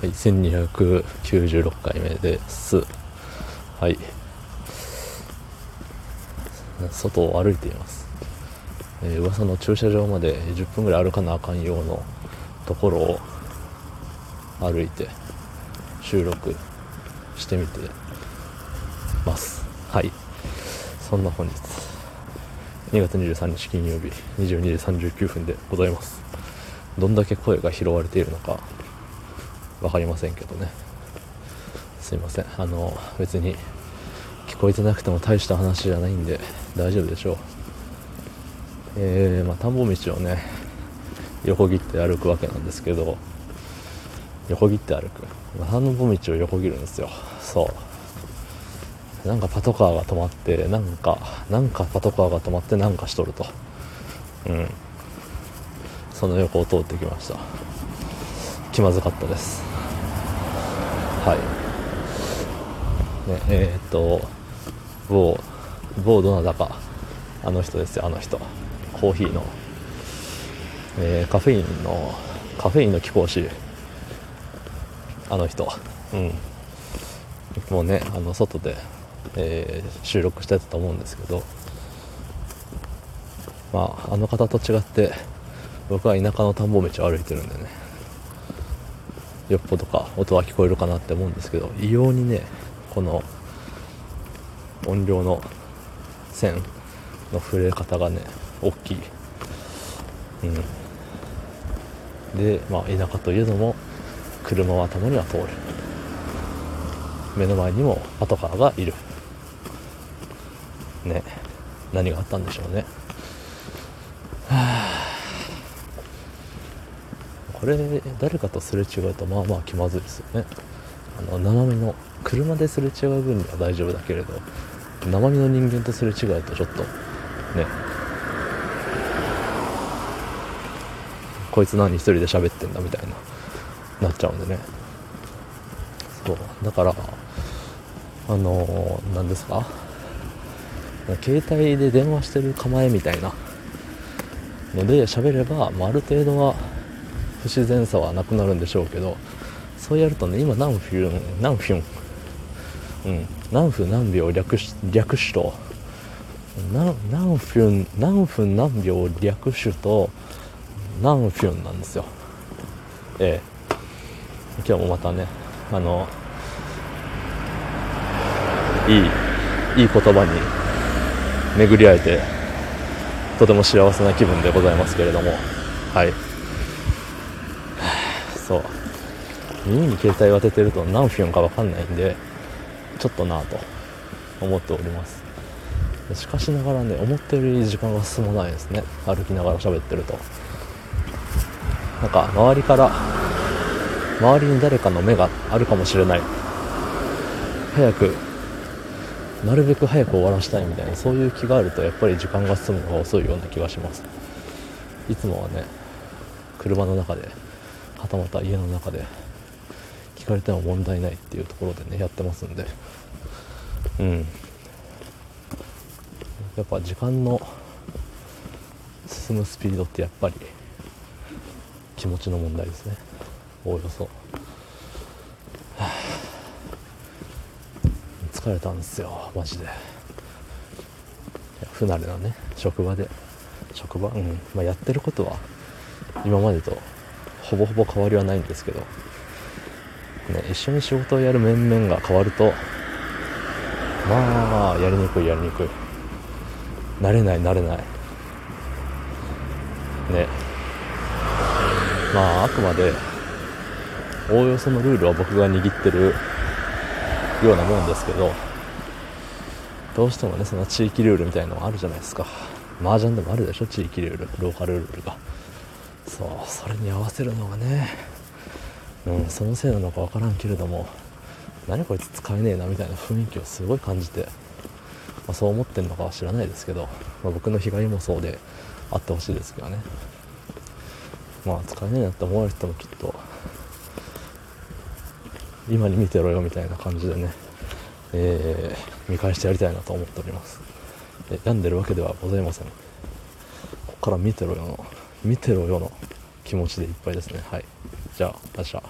はい1296回目です。はい。外を歩いています、えー、噂の駐車場まで10分ぐらい歩かなあかんようなところを歩いて収録してみてます。はい。そんな本日。2月23日金曜日22時39分でございます。どんだけ声が拾われているのか分かりませんけどね。すいません。あの別に聞こえてなくても大した話じゃないんで大丈夫でしょう。えー、まあ、田んぼ道をね横切って歩くわけなんですけど横切って歩く。田んぼ道を横切るんですよ。そう。なんかパトカーが止まってなんかなんかパトカーが止まってなんかしとると。うん。その横を通ってきました。気まずかったです。はい。ねえー、っと某某どなたかあの人ですよあの人。コーヒーの、えー、カフェインのカフェインの貴公子。あの人。うん。もうねあの外で、えー、収録してたと思うんですけど。まああの方と違って僕は田舎の田んぼ道を歩いてるんでね。よっぽどか音は聞こえるかなって思うんですけど異様にねこの音量の線の触れ方がね大きい、うん、でまあ田舎といえども車はたまには通る。目の前にもパトカーがいる。ね。何があったんでしょうねはあこれ誰かとすれ違うとまあまあ気まずいですよね。あの生身の車ですれ違う分には大丈夫だけれど生身の人間とすれ違うとちょっとね。こいつ何一人で喋ってんだみたいななっちゃうんでね。そう。だからあの何ですか？携帯で電話してる構えみたいなので喋れば、まあ、ある程度は不自然さはなくなるんでしょうけどそうやるとね今何分何分うん何分何秒略し略しと何何分何分何秒略しと何分なんですよ。ええ。今日もまたねあのいいいい言葉に巡り会えてとても幸せな気分でございますけれども。はい。そう。耳に携帯を当ててると何分か分かんないんでちょっとなぁと思っております。しかしながらね思ったより時間が進まないですね。歩きながら喋ってると。なんか周りから周りに誰かの目があるかもしれない。早くなるべく早く終わらしたいみたいなそういう気があるとやっぱり時間が進むのが遅いような気がします。いつもはね車の中ではたまた家の中で聞かれても問題ないっていうところでねやってますんで。うん。やっぱ時間の進むスピードってやっぱり気持ちの問題ですね。おおよそ。疲れたんですよマジで。不慣れなね職場で。職場うん。まあ、やってることは今までとほぼほぼ変わりはないんですけど、ね、一緒に仕事をやる面々が変わるとまあやりにくいやりにくい。慣れない慣れない。ね。まああくまでおおよそのルールは僕が握ってるようなもんですけどどうしてもねその地域ルールみたいなのがあるじゃないですか。麻雀でもあるでしょ地域ルールローカルルールが。そうそれに合わせるのがねうんそのせいなのか分からんけれども何こいつ使えねえなみたいな雰囲気をすごい感じて、まあ、そう思ってるのかは知らないですけど、まあ、僕の被害もそうであってほしいですけどね。まあ使えねえなって思われてもきっと今に見てろよみたいな感じでね、えー、見返してやりたいなと思っております。病んでるわけではございません。ここから見てろよの見てろよの気持ちでいっぱいですね。はい。じゃあ明日